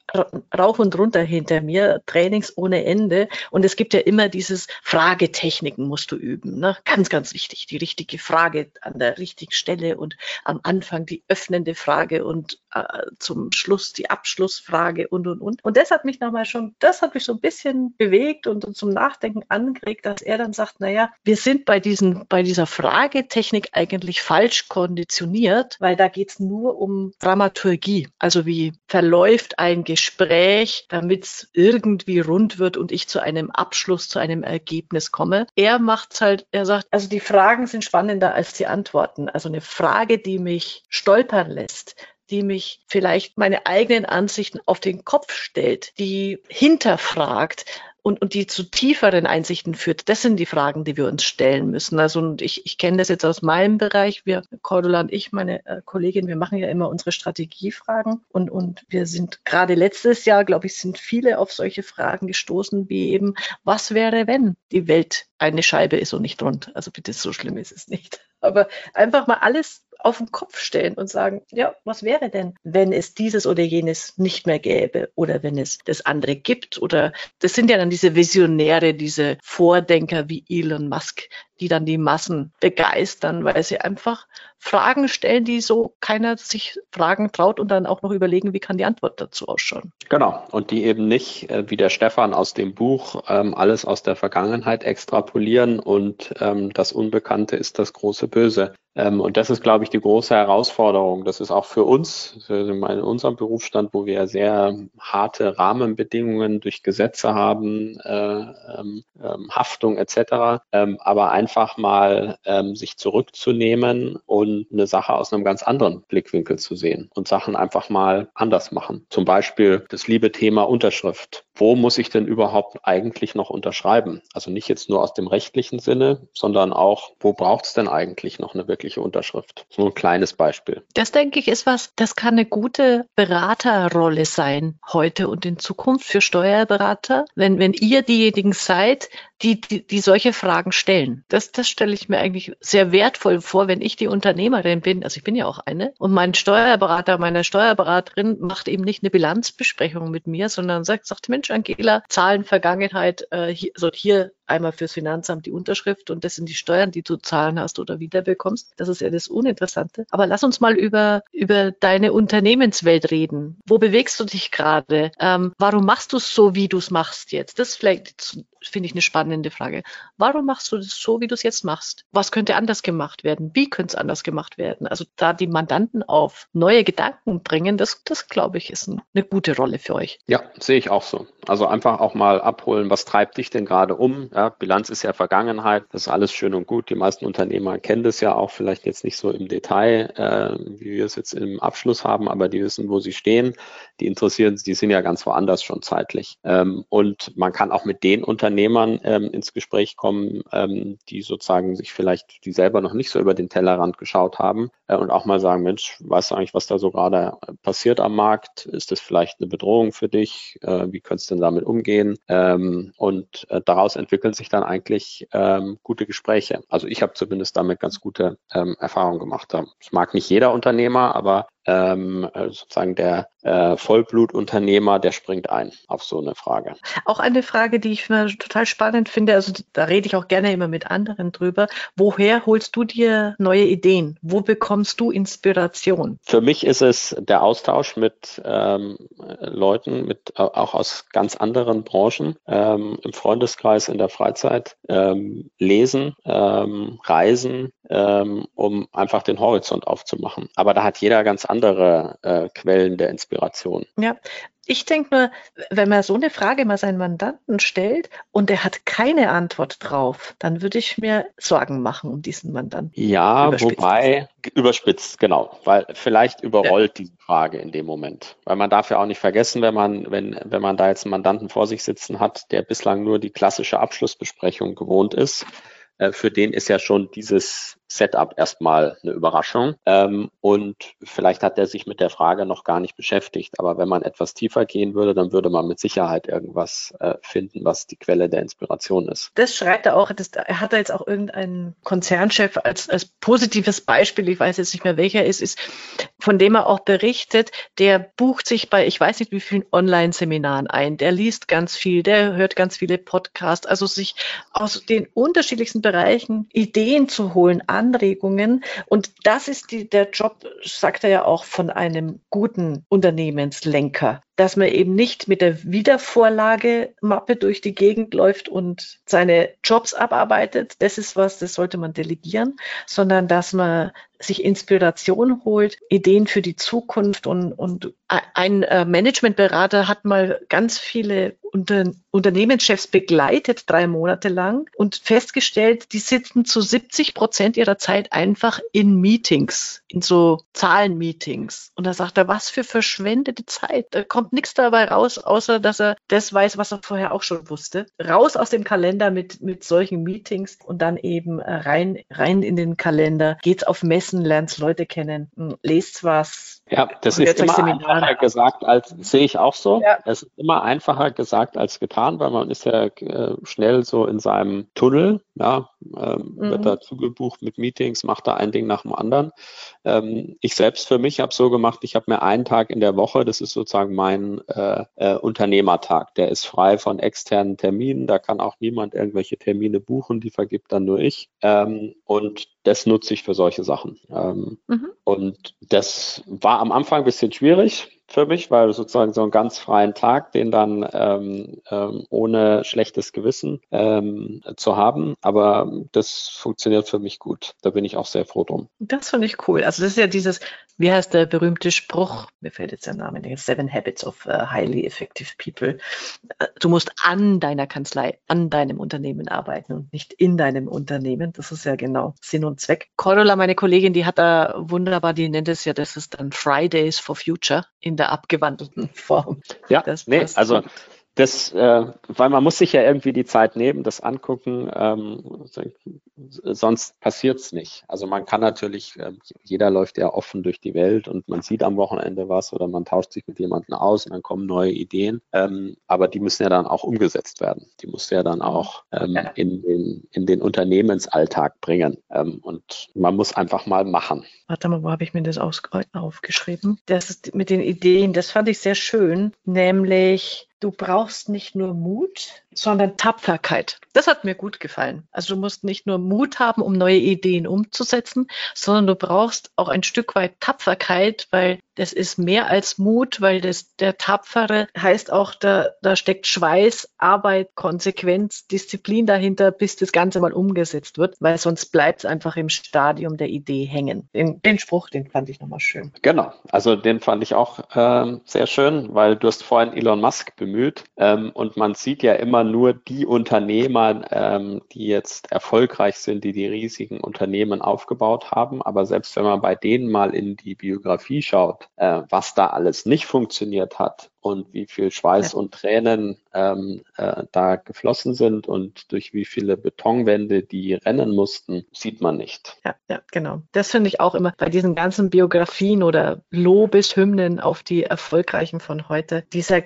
rauf und runter hinter mir, Trainings ohne Ende. Und es gibt ja immer dieses Fragetechniken musst du üben. Ne? Ganz, ganz wichtig. Die richtige Frage an der richtigen Stelle und am Anfang die öffnende Frage und äh, zum Schluss die Abschlussfrage und, und, und. Und das hat mich nochmal schon, das hat mich so ein bisschen bewegt und, zum Nachdenken angeregt, dass er dann sagt, naja, wir sind bei diesen, bei dieser Fragetechnik eigentlich falsch konditioniert, weil da geht es nur um Dramaturgie. Also wie verläuft ein Gespräch, damit es irgendwie rund wird und ich zu einem Abschluss, zu einem Ergebnis komme. Er macht halt, er sagt, also die Fragen sind spannender als die Antworten. Also eine Frage, die mich stolpern lässt, die mich vielleicht meine eigenen Ansichten auf den Kopf stellt, die hinterfragt, und, und die zu tieferen Einsichten führt. Das sind die Fragen, die wir uns stellen müssen. Also und ich, ich kenne das jetzt aus meinem Bereich. Wir, Cordula und ich, meine äh, Kollegin, wir machen ja immer unsere Strategiefragen und, und wir sind gerade letztes Jahr, glaube ich, sind viele auf solche Fragen gestoßen, wie eben, was wäre, wenn die Welt eine Scheibe ist und nicht rund? Also bitte, so schlimm ist es nicht. Aber einfach mal alles auf den Kopf stellen und sagen, ja, was wäre denn, wenn es dieses oder jenes nicht mehr gäbe oder wenn es das andere gibt? Oder das sind ja dann diese Visionäre, diese Vordenker wie Elon Musk, die dann die Massen begeistern, weil sie einfach Fragen stellen, die so keiner sich fragen traut und dann auch noch überlegen, wie kann die Antwort dazu ausschauen. Genau, und die eben nicht, äh, wie der Stefan aus dem Buch, ähm, alles aus der Vergangenheit extrapolieren und ähm, das Unbekannte ist das große Böse. Ähm, und das ist, glaube ich, die große Herausforderung. Das ist auch für uns, in unserem Berufsstand, wo wir sehr harte Rahmenbedingungen durch Gesetze haben, äh, Haftung etc., aber ein einfach mal ähm, sich zurückzunehmen und eine Sache aus einem ganz anderen Blickwinkel zu sehen und Sachen einfach mal anders machen. Zum Beispiel das liebe Thema Unterschrift. Wo muss ich denn überhaupt eigentlich noch unterschreiben? Also nicht jetzt nur aus dem rechtlichen Sinne, sondern auch, wo braucht es denn eigentlich noch eine wirkliche Unterschrift? So ein kleines Beispiel. Das denke ich ist was, das kann eine gute Beraterrolle sein heute und in Zukunft für Steuerberater, wenn, wenn ihr diejenigen seid, die, die, die solche Fragen stellen. Das, das stelle ich mir eigentlich sehr wertvoll vor, wenn ich die Unternehmerin bin. Also ich bin ja auch eine. Und mein Steuerberater, meine Steuerberaterin macht eben nicht eine Bilanzbesprechung mit mir, sondern sagt, sagt Mensch, Angela, Zahlen, Vergangenheit, äh, hier, so hier einmal fürs Finanzamt die Unterschrift und das sind die Steuern, die du zahlen hast oder wiederbekommst. Das ist ja das Uninteressante. Aber lass uns mal über, über deine Unternehmenswelt reden. Wo bewegst du dich gerade? Ähm, warum machst du es so, wie du es machst jetzt? Das vielleicht finde ich eine spannende Frage. Warum machst du das so, wie du es jetzt machst? Was könnte anders gemacht werden? Wie könnte es anders gemacht werden? Also da die Mandanten auf neue Gedanken bringen, das, das glaube ich, ist eine gute Rolle für euch. Ja, sehe ich auch so. Also einfach auch mal abholen, was treibt dich denn gerade um? Ja, Bilanz ist ja Vergangenheit, das ist alles schön und gut. Die meisten Unternehmer kennen das ja auch vielleicht jetzt nicht so im Detail, äh, wie wir es jetzt im Abschluss haben, aber die wissen, wo sie stehen. Die interessieren, die sind ja ganz woanders schon zeitlich. Ähm, und man kann auch mit den Unternehmern ähm, ins Gespräch kommen, ähm, die sozusagen sich vielleicht, die selber noch nicht so über den Tellerrand geschaut haben äh, und auch mal sagen, Mensch, weißt du eigentlich, was da so gerade passiert am Markt? Ist das vielleicht eine Bedrohung für dich? Äh, wie könntest du denn damit umgehen? Ähm, und äh, daraus entwickelt entwickeln sich dann eigentlich ähm, gute Gespräche. Also ich habe zumindest damit ganz gute ähm, Erfahrungen gemacht. Das mag nicht jeder Unternehmer, aber ähm, äh, sozusagen der äh, Vollblutunternehmer, der springt ein auf so eine Frage. Auch eine Frage, die ich total spannend finde, also da rede ich auch gerne immer mit anderen drüber. Woher holst du dir neue Ideen? Wo bekommst du Inspiration? Für mich ist es der Austausch mit ähm, Leuten, mit äh, auch aus ganz anderen Branchen, ähm, im Freundeskreis, in der Freizeit, ähm, lesen, ähm, reisen, ähm, um einfach den Horizont aufzumachen. Aber da hat jeder ganz andere äh, Quellen der Inspiration. Ja, ich denke nur, wenn man so eine Frage mal seinen Mandanten stellt und er hat keine Antwort drauf, dann würde ich mir Sorgen machen um diesen Mandanten. Ja, überspitzt. wobei, überspitzt, genau, weil vielleicht überrollt ja. diese Frage in dem Moment. Weil man darf ja auch nicht vergessen, wenn man, wenn, wenn man da jetzt einen Mandanten vor sich sitzen hat, der bislang nur die klassische Abschlussbesprechung gewohnt ist, äh, für den ist ja schon dieses Setup erstmal eine Überraschung. Ähm, und vielleicht hat er sich mit der Frage noch gar nicht beschäftigt. Aber wenn man etwas tiefer gehen würde, dann würde man mit Sicherheit irgendwas äh, finden, was die Quelle der Inspiration ist. Das schreibt er auch. Das, er hat da jetzt auch irgendeinen Konzernchef als, als positives Beispiel, ich weiß jetzt nicht mehr welcher ist, ist, von dem er auch berichtet, der bucht sich bei, ich weiß nicht wie vielen Online-Seminaren ein, der liest ganz viel, der hört ganz viele Podcasts, also sich aus den unterschiedlichsten Bereichen Ideen zu holen, Anregungen. Und das ist die, der Job, sagt er ja auch, von einem guten Unternehmenslenker dass man eben nicht mit der Wiedervorlage-Mappe durch die Gegend läuft und seine Jobs abarbeitet. Das ist was, das sollte man delegieren, sondern dass man sich Inspiration holt, Ideen für die Zukunft und, und ein äh, Managementberater hat mal ganz viele Unter Unternehmenschefs begleitet, drei Monate lang und festgestellt, die sitzen zu 70 Prozent ihrer Zeit einfach in Meetings, in so Zahlenmeetings. Und da sagt er, was für verschwendete Zeit. Da kommt nichts dabei raus, außer dass er das weiß, was er vorher auch schon wusste. Raus aus dem Kalender mit, mit solchen Meetings und dann eben äh, rein, rein in den Kalender. Geht's auf Messen, lernt's Leute kennen, hm, lest was, ja, das ist immer einfacher gesagt als, sehe ich auch so. Ja. Es ist immer einfacher gesagt als getan, weil man ist ja äh, schnell so in seinem Tunnel, ja, ähm, mhm. wird da zugebucht mit Meetings, macht da ein Ding nach dem anderen. Ähm, ich selbst für mich habe so gemacht, ich habe mir einen Tag in der Woche, das ist sozusagen mein äh, äh, Unternehmertag, der ist frei von externen Terminen, da kann auch niemand irgendwelche Termine buchen, die vergibt dann nur ich. Ähm, und das nutze ich für solche Sachen. Ähm, mhm. Und das war am Anfang ein bisschen schwierig für mich, weil sozusagen so einen ganz freien Tag, den dann ähm, ähm, ohne schlechtes Gewissen ähm, zu haben. Aber das funktioniert für mich gut. Da bin ich auch sehr froh drum. Das finde ich cool. Also das ist ja dieses, wie heißt der berühmte Spruch? Mir fällt jetzt der Name nicht. Seven Habits of uh, Highly Effective People. Äh, du musst an deiner Kanzlei, an deinem Unternehmen arbeiten und nicht in deinem Unternehmen. Das ist ja genau Sinn und Zweck. Cordula, meine Kollegin, die hat da wunderbar, die nennt es ja, das ist dann Fridays for Future in der abgewandelten Form. Ja, das nee, also das, äh, weil man muss sich ja irgendwie die Zeit nehmen, das angucken, ähm, sonst passiert's nicht. Also man kann natürlich, äh, jeder läuft ja offen durch die Welt und man sieht am Wochenende was oder man tauscht sich mit jemandem aus und dann kommen neue Ideen, ähm, aber die müssen ja dann auch umgesetzt werden. Die muss ja dann auch ähm, in, den, in den Unternehmensalltag bringen ähm, und man muss einfach mal machen. Warte mal, wo habe ich mir das aufgeschrieben? Das ist mit den Ideen, das fand ich sehr schön, nämlich du brauchst nicht nur Mut, sondern Tapferkeit. Das hat mir gut gefallen. Also du musst nicht nur Mut haben, um neue Ideen umzusetzen, sondern du brauchst auch ein Stück weit Tapferkeit, weil das ist mehr als Mut, weil das, der Tapfere heißt auch, da, da steckt Schweiß, Arbeit, Konsequenz, Disziplin dahinter, bis das Ganze mal umgesetzt wird, weil sonst bleibt es einfach im Stadium der Idee hängen. Den, den Spruch, den fand ich nochmal schön. Genau, also den fand ich auch ähm, sehr schön, weil du hast vorhin Elon Musk bemüht ähm, und man sieht ja immer nur die Unternehmer, ähm, die jetzt erfolgreich sind, die die riesigen Unternehmen aufgebaut haben. Aber selbst wenn man bei denen mal in die Biografie schaut, äh, was da alles nicht funktioniert hat und wie viel Schweiß ja. und Tränen ähm, äh, da geflossen sind und durch wie viele Betonwände die rennen mussten, sieht man nicht. Ja, ja, genau. Das finde ich auch immer bei diesen ganzen Biografien oder Lobeshymnen auf die Erfolgreichen von heute. Dieser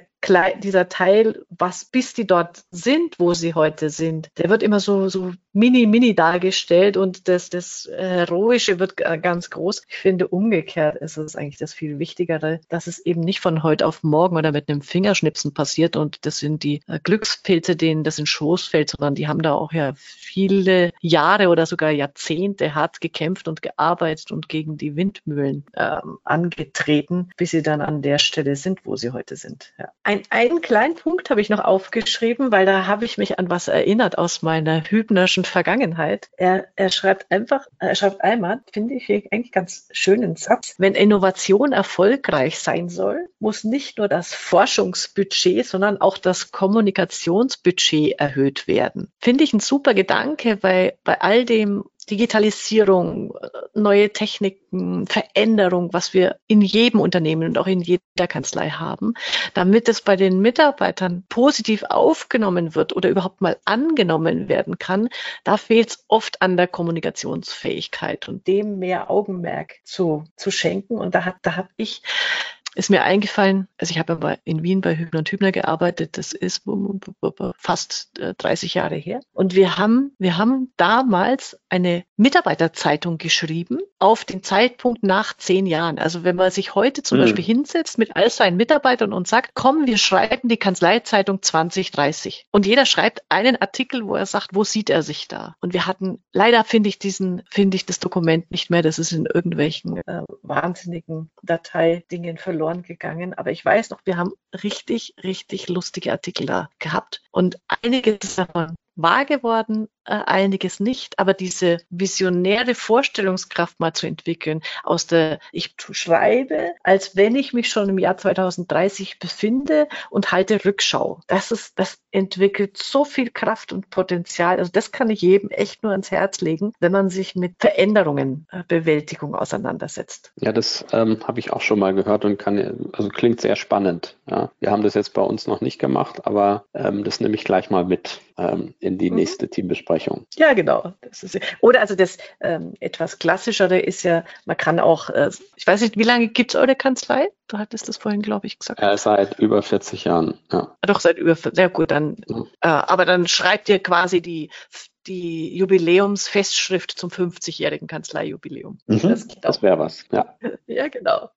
dieser Teil, was bis die dort sind, wo sie heute sind, der wird immer so, so mini, mini dargestellt und das, das Heroische wird ganz groß. Ich finde, umgekehrt ist es eigentlich das viel Wichtigere, dass es eben nicht von heute auf morgen oder mit einem Fingerschnipsen passiert und das sind die äh, Glückspilze, denen das in Schoß fällt, sondern die haben da auch ja viele Jahre oder sogar Jahrzehnte hart gekämpft und gearbeitet und gegen die Windmühlen ähm, angetreten, bis sie dann an der Stelle sind, wo sie heute sind. Ja. Ein, einen kleinen Punkt habe ich noch aufgeschrieben, weil da habe ich mich an was erinnert aus meiner hübnerschen Vergangenheit. Er, er schreibt einfach, er schreibt einmal, finde ich eigentlich ganz schönen Satz, wenn Innovation erfolgreich sein soll, muss nicht nur das Forschungsbudget, sondern auch das Kommunikationsbudget erhöht werden. Finde ich ein super Gedanke, weil bei all dem Digitalisierung, neue Techniken, Veränderung, was wir in jedem Unternehmen und auch in jeder Kanzlei haben, damit es bei den Mitarbeitern positiv aufgenommen wird oder überhaupt mal angenommen werden kann, da fehlt es oft an der Kommunikationsfähigkeit und dem mehr Augenmerk zu, zu schenken. Und da, hat, da habe ich ist mir eingefallen, also ich habe in Wien bei Hübner und Hübner gearbeitet, das ist fast 30 äh, Jahre her. Und wir haben, wir haben damals eine Mitarbeiterzeitung geschrieben auf den Zeitpunkt nach zehn Jahren. Also wenn man sich heute zum mhm. Beispiel hinsetzt mit all seinen Mitarbeitern und sagt, komm, wir schreiben die Kanzleizeitung 2030. Und jeder schreibt einen Artikel, wo er sagt, wo sieht er sich da? Und wir hatten, leider finde ich diesen, finde ich das Dokument nicht mehr. Das ist in irgendwelchen äh, wahnsinnigen Dateidingen verloren gegangen. Aber ich weiß noch, wir haben richtig, richtig lustige Artikel da gehabt. Und einiges davon wahr geworden, einiges nicht, aber diese visionäre Vorstellungskraft mal zu entwickeln, aus der ich schreibe, als wenn ich mich schon im Jahr 2030 befinde und halte Rückschau. Das ist, das entwickelt so viel Kraft und Potenzial. Also das kann ich jedem echt nur ans Herz legen, wenn man sich mit Veränderungen, äh, Bewältigung auseinandersetzt. Ja, das ähm, habe ich auch schon mal gehört und kann, also klingt sehr spannend. Ja. Wir haben das jetzt bei uns noch nicht gemacht, aber ähm, das nehme ich gleich mal mit ähm, in die mhm. nächste Teambesprechung. Ja, genau. Ist, oder also das ähm, etwas klassischere ist ja, man kann auch, äh, ich weiß nicht, wie lange gibt es eure Kanzlei? Du hattest das vorhin, glaube ich, gesagt. Äh, seit über 40 Jahren, ja. Doch, seit über, sehr gut, dann, mhm. äh, aber dann schreibt ihr quasi die die Jubiläumsfestschrift zum 50-jährigen Kanzleijubiläum. Mhm, das, das wäre was, ja. ja, genau.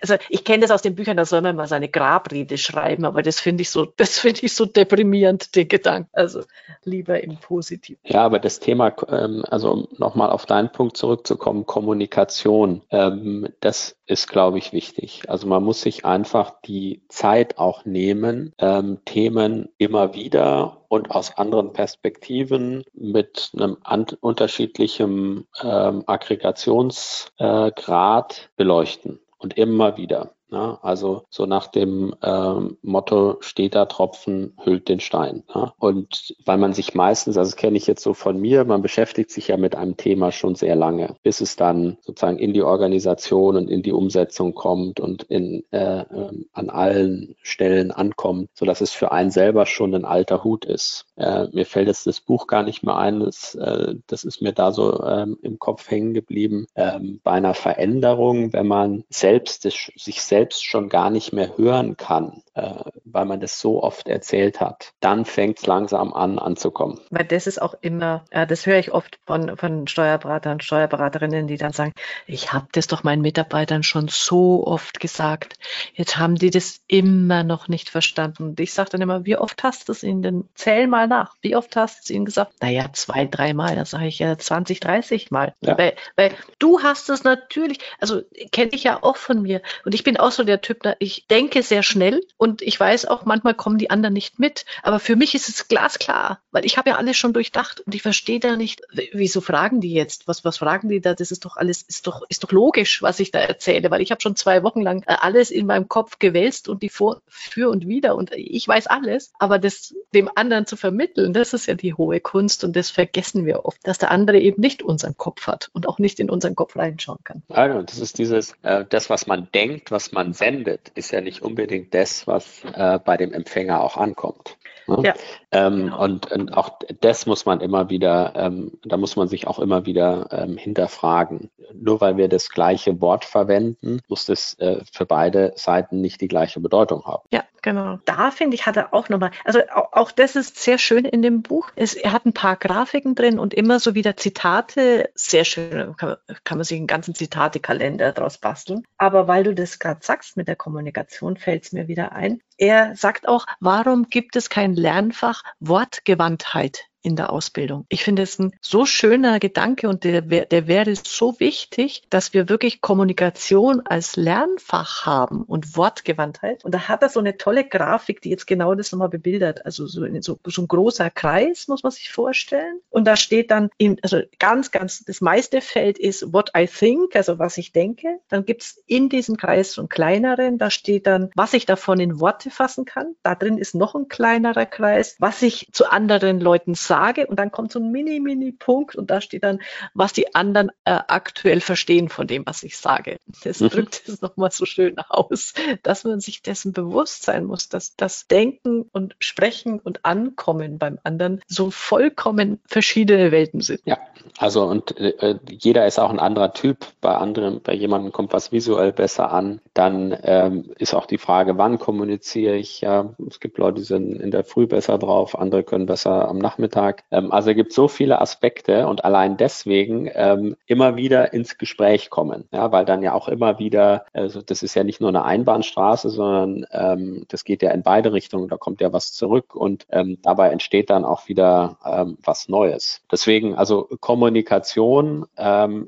Also ich kenne das aus den Büchern, da soll man mal seine Grabrede schreiben, aber das finde ich so, das finde ich so deprimierend, den Gedanken. Also lieber im Positiven. Ja, aber das Thema, ähm, also um nochmal auf deinen Punkt zurückzukommen, Kommunikation, ähm, das ist, glaube ich, wichtig. Also man muss sich einfach die Zeit auch nehmen, ähm, Themen immer wieder und aus anderen Perspektiven mit einem unterschiedlichen ähm, Aggregationsgrad äh, beleuchten und immer wieder. Ja, also so nach dem ähm, Motto, steht da Tropfen, hüllt den Stein. Ja. Und weil man sich meistens, also das kenne ich jetzt so von mir, man beschäftigt sich ja mit einem Thema schon sehr lange, bis es dann sozusagen in die Organisation und in die Umsetzung kommt und in, äh, äh, an allen Stellen ankommt, so dass es für einen selber schon ein alter Hut ist. Äh, mir fällt jetzt das Buch gar nicht mehr ein, das, äh, das ist mir da so ähm, im Kopf hängen geblieben. Ähm, bei einer Veränderung, wenn man selbst sich selbst selbst schon gar nicht mehr hören kann, äh, weil man das so oft erzählt hat, dann fängt es langsam an anzukommen. Weil das ist auch immer, äh, das höre ich oft von, von Steuerberatern, Steuerberaterinnen, die dann sagen, ich habe das doch meinen Mitarbeitern schon so oft gesagt. Jetzt haben die das immer noch nicht verstanden. Und ich sage dann immer, wie oft hast du es ihnen denn? Zähl mal nach. Wie oft hast du es ihnen gesagt? Naja, zwei, dreimal. Da sage ich ja 20, 30 Mal. Ja. Weil, weil du hast es natürlich, also kenne ich ja auch von mir. Und ich bin auch so der Typ, ich denke sehr schnell und ich weiß auch, manchmal kommen die anderen nicht mit. Aber für mich ist es glasklar, weil ich habe ja alles schon durchdacht und ich verstehe da nicht, wieso fragen die jetzt? Was, was fragen die da? Das ist doch alles, ist doch, ist doch logisch, was ich da erzähle, weil ich habe schon zwei Wochen lang äh, alles in meinem Kopf gewälzt und die vor, für und wieder und ich weiß alles, aber das dem anderen zu vermitteln, das ist ja die hohe Kunst und das vergessen wir oft, dass der andere eben nicht unseren Kopf hat und auch nicht in unseren Kopf reinschauen kann. Also, das ist dieses, äh, das, was man denkt, was man sendet, ist ja nicht unbedingt das, was äh, bei dem Empfänger auch ankommt. Ne? Ja. Ähm, genau. und, und, auch das muss man immer wieder, ähm, da muss man sich auch immer wieder ähm, hinterfragen. Nur weil wir das gleiche Wort verwenden, muss das äh, für beide Seiten nicht die gleiche Bedeutung haben. Ja, genau. Da finde ich, hat er auch nochmal, also auch, auch, das ist sehr schön in dem Buch. Es, er hat ein paar Grafiken drin und immer so wieder Zitate, sehr schön, kann, kann man sich einen ganzen Zitatekalender daraus basteln. Aber weil du das gerade sagst mit der Kommunikation, fällt es mir wieder ein. Er sagt auch, warum gibt es kein Lernfach Wortgewandtheit in der Ausbildung. Ich finde es ein so schöner Gedanke und der, der wäre so wichtig, dass wir wirklich Kommunikation als Lernfach haben und Wortgewandtheit. Und da hat er so eine tolle Grafik, die jetzt genau das nochmal bebildert. Also so, so, so ein großer Kreis, muss man sich vorstellen. Und da steht dann, in, also ganz, ganz, das meiste Feld ist what I think, also was ich denke. Dann gibt es in diesem Kreis so einen kleineren, da steht dann, was ich davon in Worte fassen kann. Da drin ist noch ein kleinerer Kreis, was ich zu anderen Leuten sage sage und dann kommt so ein mini, mini Punkt und da steht dann, was die anderen äh, aktuell verstehen von dem, was ich sage. Das mhm. drückt es nochmal so schön aus, dass man sich dessen bewusst sein muss, dass das Denken und Sprechen und Ankommen beim anderen so vollkommen verschiedene Welten sind. Ja, also und äh, jeder ist auch ein anderer Typ. Bei anderen, bei jemandem kommt was visuell besser an. Dann ähm, ist auch die Frage, wann kommuniziere ich. Ja, es gibt Leute, die sind in der Früh besser drauf, andere können besser am Nachmittag Alltag. Ähm, also es gibt so viele Aspekte und allein deswegen ähm, immer wieder ins Gespräch kommen, ja, weil dann ja auch immer wieder, also das ist ja nicht nur eine Einbahnstraße, sondern ähm, das geht ja in beide Richtungen, da kommt ja was zurück und dabei entsteht dann auch wieder was Neues. Deswegen, also Kommunikation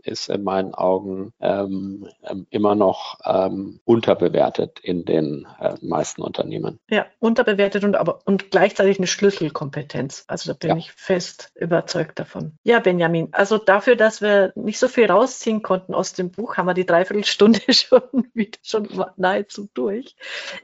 ist in meinen Augen immer noch unterbewertet in den äh, meisten Unternehmen. Ja, unterbewertet und aber und gleichzeitig eine Schlüsselkompetenz. Also da bin ja. ich fest überzeugt davon. Ja, Benjamin, also dafür, dass wir nicht so viel rausziehen konnten aus dem Buch, haben wir die Dreiviertelstunde schon wieder schon nahezu durch.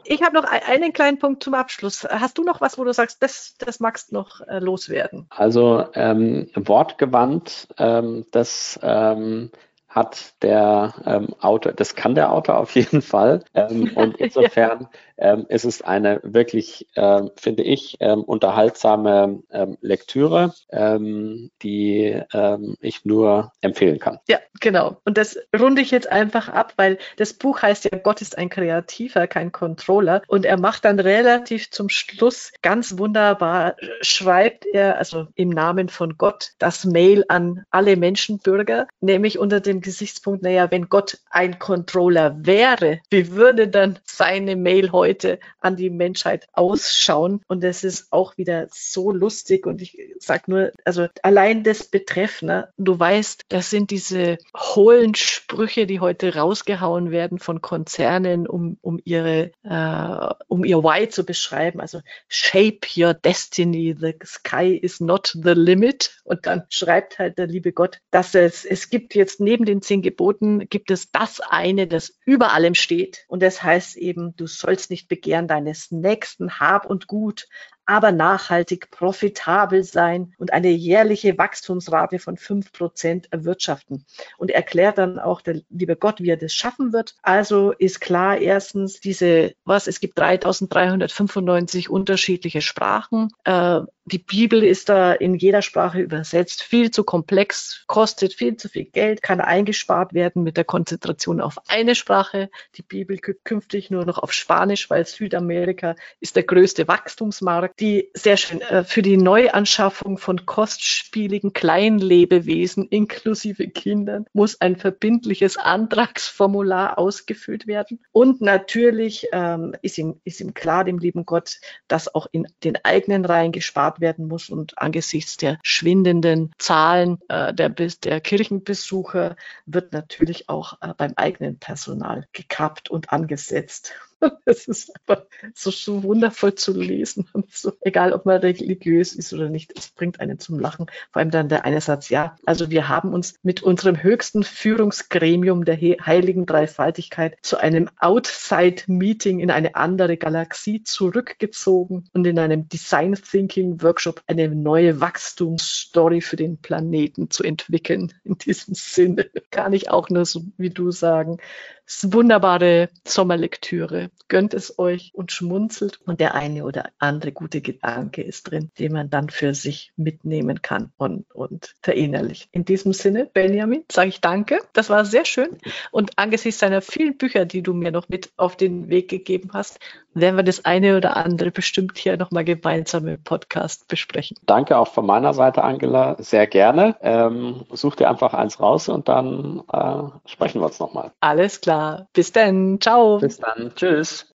Ich habe noch einen kleinen Punkt zum Abschluss. Hast du noch was, wo du sagst, das, das magst du noch äh, loswerden? Also ähm, wortgewandt, ähm, das ähm, hat der ähm, Autor, das kann der Autor auf jeden Fall. Ähm, und insofern ähm, ist es eine wirklich, ähm, finde ich, ähm, unterhaltsame ähm, Lektüre, ähm, die ähm, ich nur empfehlen kann. Ja, genau. Und das runde ich jetzt einfach ab, weil das Buch heißt ja, Gott ist ein Kreativer, kein Controller. Und er macht dann relativ zum Schluss ganz wunderbar, schreibt er, also im Namen von Gott, das Mail an alle Menschenbürger, nämlich unter dem Gesichtspunkt, naja, wenn Gott ein Controller wäre, wie würde dann seine Mail heute an die Menschheit ausschauen? Und es ist auch wieder so lustig und ich sag nur, also allein das Betreff, ne, du weißt, das sind diese hohlen Sprüche, die heute rausgehauen werden von Konzernen, um, um ihre, äh, um ihr Why zu beschreiben. Also shape your destiny, the sky is not the limit. Und dann schreibt halt der liebe Gott, dass es, es gibt jetzt neben den den zehn Geboten gibt es das eine, das über allem steht. Und das heißt eben, du sollst nicht begehren deines Nächsten Hab und Gut, aber nachhaltig profitabel sein und eine jährliche Wachstumsrate von fünf Prozent erwirtschaften. Und erklärt dann auch der liebe Gott, wie er das schaffen wird. Also ist klar, erstens diese, was, es gibt 3395 unterschiedliche Sprachen. Äh, die Bibel ist da in jeder Sprache übersetzt, viel zu komplex, kostet viel zu viel Geld, kann eingespart werden mit der Konzentration auf eine Sprache. Die Bibel künftig nur noch auf Spanisch, weil Südamerika ist der größte Wachstumsmarkt die sehr schön äh, für die Neuanschaffung von kostspieligen Kleinlebewesen inklusive Kindern muss ein verbindliches Antragsformular ausgefüllt werden. Und natürlich ähm, ist, ihm, ist ihm klar, dem lieben Gott, dass auch in den eigenen Reihen gespart werden muss. Und angesichts der schwindenden Zahlen äh, der, der Kirchenbesucher wird natürlich auch äh, beim eigenen Personal gekappt und angesetzt. Es ist einfach so, wundervoll zu lesen und so, egal ob man religiös ist oder nicht, es bringt einen zum Lachen. Vor allem dann der eine Satz, ja, also wir haben uns mit unserem höchsten Führungsgremium der heiligen Dreifaltigkeit zu einem Outside-Meeting in eine andere Galaxie zurückgezogen und in einem Design Thinking Workshop eine neue Wachstumsstory für den Planeten zu entwickeln. In diesem Sinne kann ich auch nur so wie du sagen, wunderbare Sommerlektüre. Gönnt es euch und schmunzelt. Und der eine oder andere gute Gedanke ist drin, den man dann für sich mitnehmen kann und, und verinnerlichen. In diesem Sinne, Benjamin, sage ich danke. Das war sehr schön. Und angesichts deiner vielen Bücher, die du mir noch mit auf den Weg gegeben hast, werden wir das eine oder andere bestimmt hier nochmal gemeinsam im Podcast besprechen. Danke auch von meiner Seite, Angela. Sehr gerne. Ähm, such dir einfach eins raus und dann äh, sprechen wir uns nochmal. Alles klar. Bis dann. Ciao. Bis dann. Tschüss.